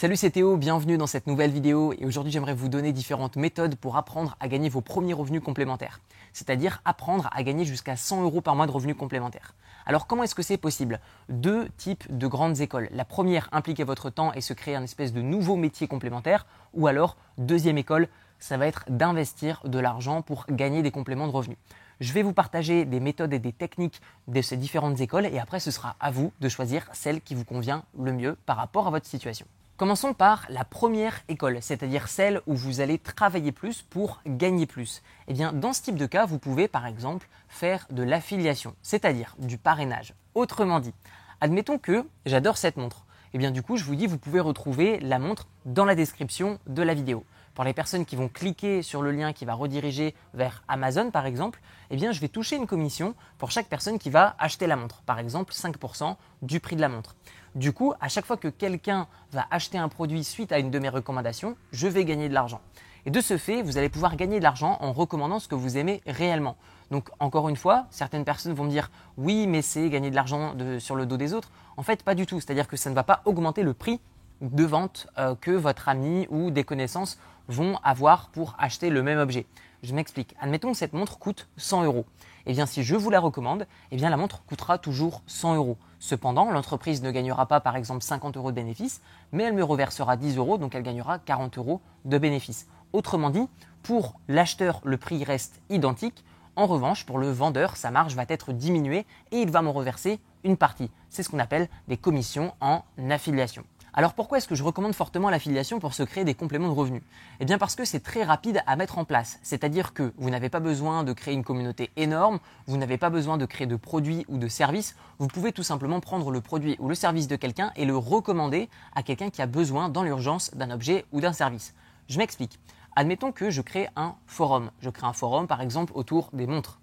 Salut c'est Théo, bienvenue dans cette nouvelle vidéo et aujourd'hui j'aimerais vous donner différentes méthodes pour apprendre à gagner vos premiers revenus complémentaires, c'est-à-dire apprendre à gagner jusqu'à 100 euros par mois de revenus complémentaires. Alors comment est-ce que c'est possible? Deux types de grandes écoles. La première, impliquer votre temps et se créer un espèce de nouveau métier complémentaire, ou alors deuxième école, ça va être d'investir de l'argent pour gagner des compléments de revenus. Je vais vous partager des méthodes et des techniques de ces différentes écoles et après ce sera à vous de choisir celle qui vous convient le mieux par rapport à votre situation. Commençons par la première école, c'est-à-dire celle où vous allez travailler plus pour gagner plus. Eh bien, dans ce type de cas, vous pouvez par exemple faire de l'affiliation, c'est-à-dire du parrainage. Autrement dit, admettons que j'adore cette montre. Eh bien, du coup, je vous dis, vous pouvez retrouver la montre dans la description de la vidéo. Pour les personnes qui vont cliquer sur le lien qui va rediriger vers Amazon, par exemple, eh bien, je vais toucher une commission pour chaque personne qui va acheter la montre. Par exemple, 5% du prix de la montre. Du coup, à chaque fois que quelqu'un va acheter un produit suite à une de mes recommandations, je vais gagner de l'argent. Et de ce fait, vous allez pouvoir gagner de l'argent en recommandant ce que vous aimez réellement. Donc, encore une fois, certaines personnes vont me dire oui, mais c'est gagner de l'argent sur le dos des autres. En fait, pas du tout. C'est-à-dire que ça ne va pas augmenter le prix de vente euh, que votre ami ou des connaissances vont avoir pour acheter le même objet. Je m'explique. Admettons que cette montre coûte 100 euros. Eh bien, si je vous la recommande, eh bien, la montre coûtera toujours 100 euros. Cependant, l'entreprise ne gagnera pas, par exemple, 50 euros de bénéfices, mais elle me reversera 10 euros, donc elle gagnera 40 euros de bénéfices. Autrement dit, pour l'acheteur, le prix reste identique. En revanche, pour le vendeur, sa marge va être diminuée et il va me reverser une partie. C'est ce qu'on appelle des commissions en affiliation. Alors pourquoi est-ce que je recommande fortement l'affiliation pour se créer des compléments de revenus? Eh bien parce que c'est très rapide à mettre en place. C'est-à-dire que vous n'avez pas besoin de créer une communauté énorme, vous n'avez pas besoin de créer de produits ou de services, vous pouvez tout simplement prendre le produit ou le service de quelqu'un et le recommander à quelqu'un qui a besoin dans l'urgence d'un objet ou d'un service. Je m'explique. Admettons que je crée un forum. Je crée un forum par exemple autour des montres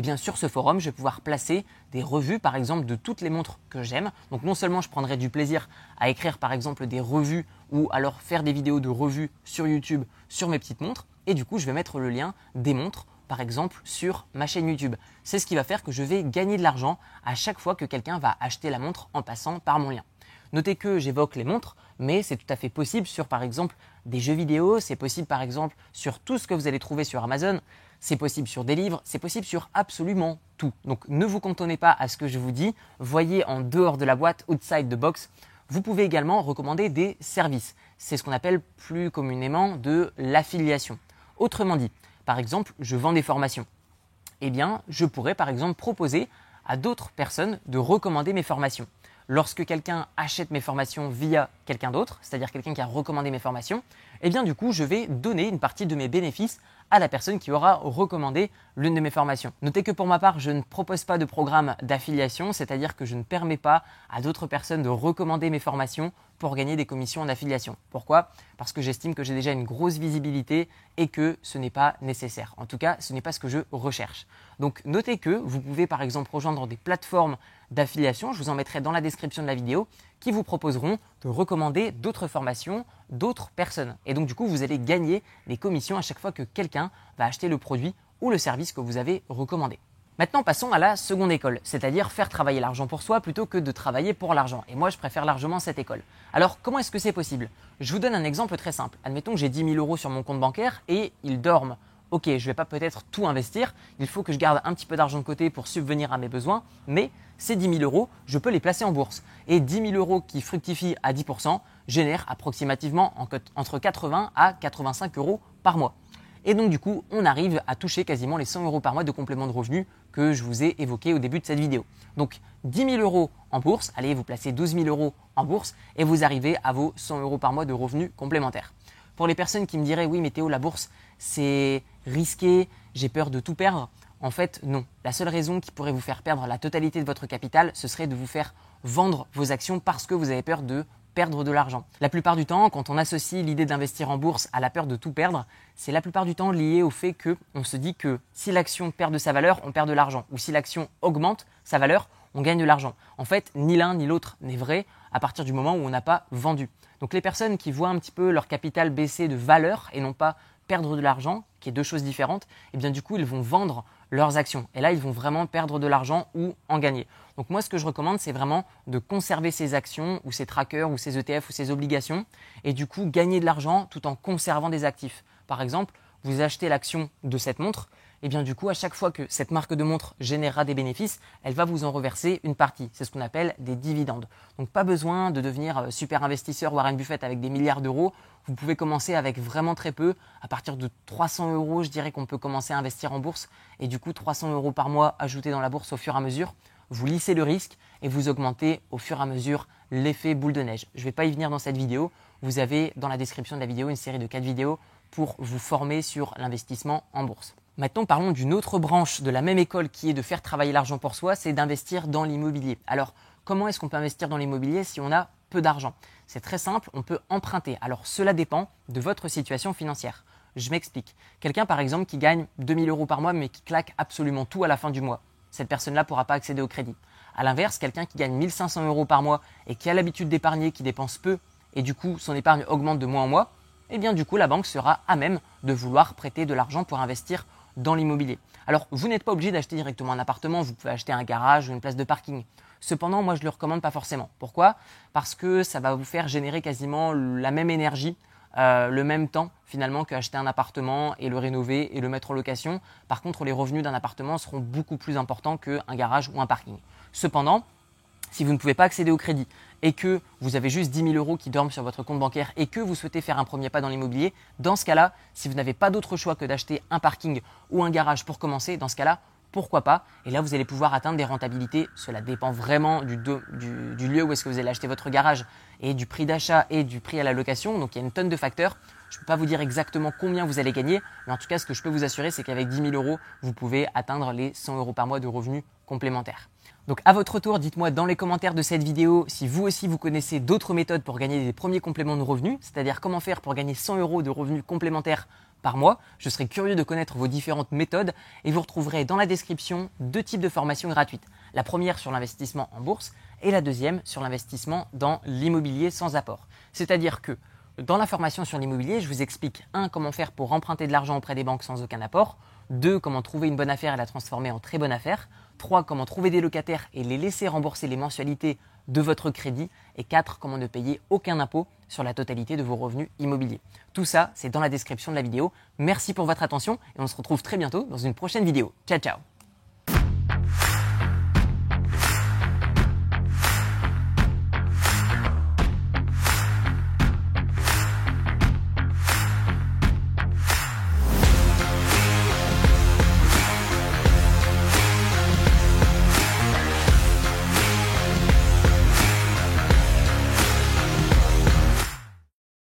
eh bien sur ce forum, je vais pouvoir placer des revues, par exemple, de toutes les montres que j'aime. Donc non seulement je prendrai du plaisir à écrire, par exemple, des revues ou alors faire des vidéos de revues sur YouTube sur mes petites montres, et du coup, je vais mettre le lien des montres par exemple sur ma chaîne YouTube. C'est ce qui va faire que je vais gagner de l'argent à chaque fois que quelqu'un va acheter la montre en passant par mon lien. Notez que j'évoque les montres, mais c'est tout à fait possible sur par exemple des jeux vidéo, c'est possible par exemple sur tout ce que vous allez trouver sur Amazon, c'est possible sur des livres, c'est possible sur absolument tout. Donc ne vous cantonnez pas à ce que je vous dis, voyez en dehors de la boîte, outside the box. Vous pouvez également recommander des services. C'est ce qu'on appelle plus communément de l'affiliation. Autrement dit, par exemple, je vends des formations. Eh bien, je pourrais par exemple proposer à d'autres personnes de recommander mes formations. Lorsque quelqu'un achète mes formations via quelqu'un d'autre, c'est-à-dire quelqu'un qui a recommandé mes formations, eh bien du coup, je vais donner une partie de mes bénéfices à la personne qui aura recommandé l'une de mes formations. Notez que pour ma part, je ne propose pas de programme d'affiliation, c'est-à-dire que je ne permets pas à d'autres personnes de recommander mes formations pour gagner des commissions en affiliation. Pourquoi? Parce que j'estime que j'ai déjà une grosse visibilité et que ce n'est pas nécessaire. En tout cas, ce n'est pas ce que je recherche. Donc notez que vous pouvez par exemple rejoindre des plateformes d'affiliation, je vous en mettrai dans la description de la vidéo, qui vous proposeront de recommander d'autres formations, d'autres personnes. Et donc du coup, vous allez gagner des commissions à chaque fois que quelqu'un va acheter le produit ou le service que vous avez recommandé. Maintenant, passons à la seconde école, c'est-à-dire faire travailler l'argent pour soi plutôt que de travailler pour l'argent. Et moi, je préfère largement cette école. Alors, comment est-ce que c'est possible? Je vous donne un exemple très simple. Admettons que j'ai 10 000 euros sur mon compte bancaire et ils dorment. Ok, je ne vais pas peut-être tout investir, il faut que je garde un petit peu d'argent de côté pour subvenir à mes besoins, mais ces 10 000 euros, je peux les placer en bourse. Et 10 000 euros qui fructifient à 10% génèrent approximativement entre 80 à 85 euros par mois. Et donc du coup, on arrive à toucher quasiment les 100 euros par mois de complément de revenus que je vous ai évoqué au début de cette vidéo. Donc 10 000 euros en bourse, allez, vous placez 12 000 euros en bourse et vous arrivez à vos 100 euros par mois de revenus complémentaires. Pour les personnes qui me diraient oui mais Théo, la bourse c'est risqué, j'ai peur de tout perdre, en fait non. La seule raison qui pourrait vous faire perdre la totalité de votre capital, ce serait de vous faire vendre vos actions parce que vous avez peur de perdre de l'argent. La plupart du temps, quand on associe l'idée d'investir en bourse à la peur de tout perdre, c'est la plupart du temps lié au fait que on se dit que si l'action perd de sa valeur, on perd de l'argent, ou si l'action augmente sa valeur, on gagne de l'argent. En fait, ni l'un ni l'autre n'est vrai à partir du moment où on n'a pas vendu. Donc les personnes qui voient un petit peu leur capital baisser de valeur et non pas perdre de l'argent, qui est deux choses différentes, et eh bien du coup ils vont vendre leurs actions. Et là, ils vont vraiment perdre de l'argent ou en gagner. Donc moi, ce que je recommande, c'est vraiment de conserver ces actions ou ces trackers ou ces ETF ou ces obligations et du coup gagner de l'argent tout en conservant des actifs. Par exemple, vous achetez l'action de cette montre, et bien du coup, à chaque fois que cette marque de montre générera des bénéfices, elle va vous en reverser une partie. C'est ce qu'on appelle des dividendes. Donc pas besoin de devenir euh, super investisseur Warren Buffett avec des milliards d'euros. Vous pouvez commencer avec vraiment très peu. À partir de 300 euros, je dirais qu'on peut commencer à investir en bourse. Et du coup, 300 euros par mois ajoutés dans la bourse au fur et à mesure. Vous lissez le risque et vous augmentez au fur et à mesure l'effet boule de neige. Je ne vais pas y venir dans cette vidéo. Vous avez dans la description de la vidéo une série de 4 vidéos pour vous former sur l'investissement en bourse. Maintenant, parlons d'une autre branche de la même école qui est de faire travailler l'argent pour soi, c'est d'investir dans l'immobilier. Alors, comment est-ce qu'on peut investir dans l'immobilier si on a peu d'argent? C'est très simple, on peut emprunter. Alors, cela dépend de votre situation financière. Je m'explique. Quelqu'un, par exemple, qui gagne 2000 euros par mois, mais qui claque absolument tout à la fin du mois. Cette personne-là ne pourra pas accéder au crédit. A l'inverse, quelqu'un qui gagne 1500 euros par mois et qui a l'habitude d'épargner, qui dépense peu, et du coup son épargne augmente de mois en mois, eh bien du coup la banque sera à même de vouloir prêter de l'argent pour investir dans l'immobilier. Alors, vous n'êtes pas obligé d'acheter directement un appartement, vous pouvez acheter un garage ou une place de parking. Cependant, moi, je ne le recommande pas forcément. Pourquoi? Parce que ça va vous faire générer quasiment la même énergie, euh, le même temps finalement qu'acheter un appartement et le rénover et le mettre en location. Par contre, les revenus d'un appartement seront beaucoup plus importants qu'un garage ou un parking. Cependant, si vous ne pouvez pas accéder au crédit et que vous avez juste 10 000 euros qui dorment sur votre compte bancaire et que vous souhaitez faire un premier pas dans l'immobilier, dans ce cas-là, si vous n'avez pas d'autre choix que d'acheter un parking ou un garage pour commencer, dans ce cas-là, pourquoi pas? Et là, vous allez pouvoir atteindre des rentabilités. Cela dépend vraiment du, lieu où est-ce que vous allez acheter votre garage et du prix d'achat et du prix à la location. Donc il y a une tonne de facteurs. Je ne peux pas vous dire exactement combien vous allez gagner, mais en tout cas, ce que je peux vous assurer, c'est qu'avec 10 000 euros, vous pouvez atteindre les 100 euros par mois de revenus complémentaires. Donc à votre tour, dites-moi dans les commentaires de cette vidéo si vous aussi vous connaissez d'autres méthodes pour gagner des premiers compléments de revenus, c'est-à-dire comment faire pour gagner 100 euros de revenus complémentaires par mois. Je serais curieux de connaître vos différentes méthodes et vous retrouverez dans la description deux types de formations gratuites. La première sur l'investissement en bourse et la deuxième sur l'investissement dans l'immobilier sans apport. C'est-à-dire que dans la formation sur l'immobilier, je vous explique 1. comment faire pour emprunter de l'argent auprès des banques sans aucun apport, 2. comment trouver une bonne affaire et la transformer en très bonne affaire, 3. Comment trouver des locataires et les laisser rembourser les mensualités de votre crédit. Et 4. Comment ne payer aucun impôt sur la totalité de vos revenus immobiliers. Tout ça, c'est dans la description de la vidéo. Merci pour votre attention et on se retrouve très bientôt dans une prochaine vidéo. Ciao ciao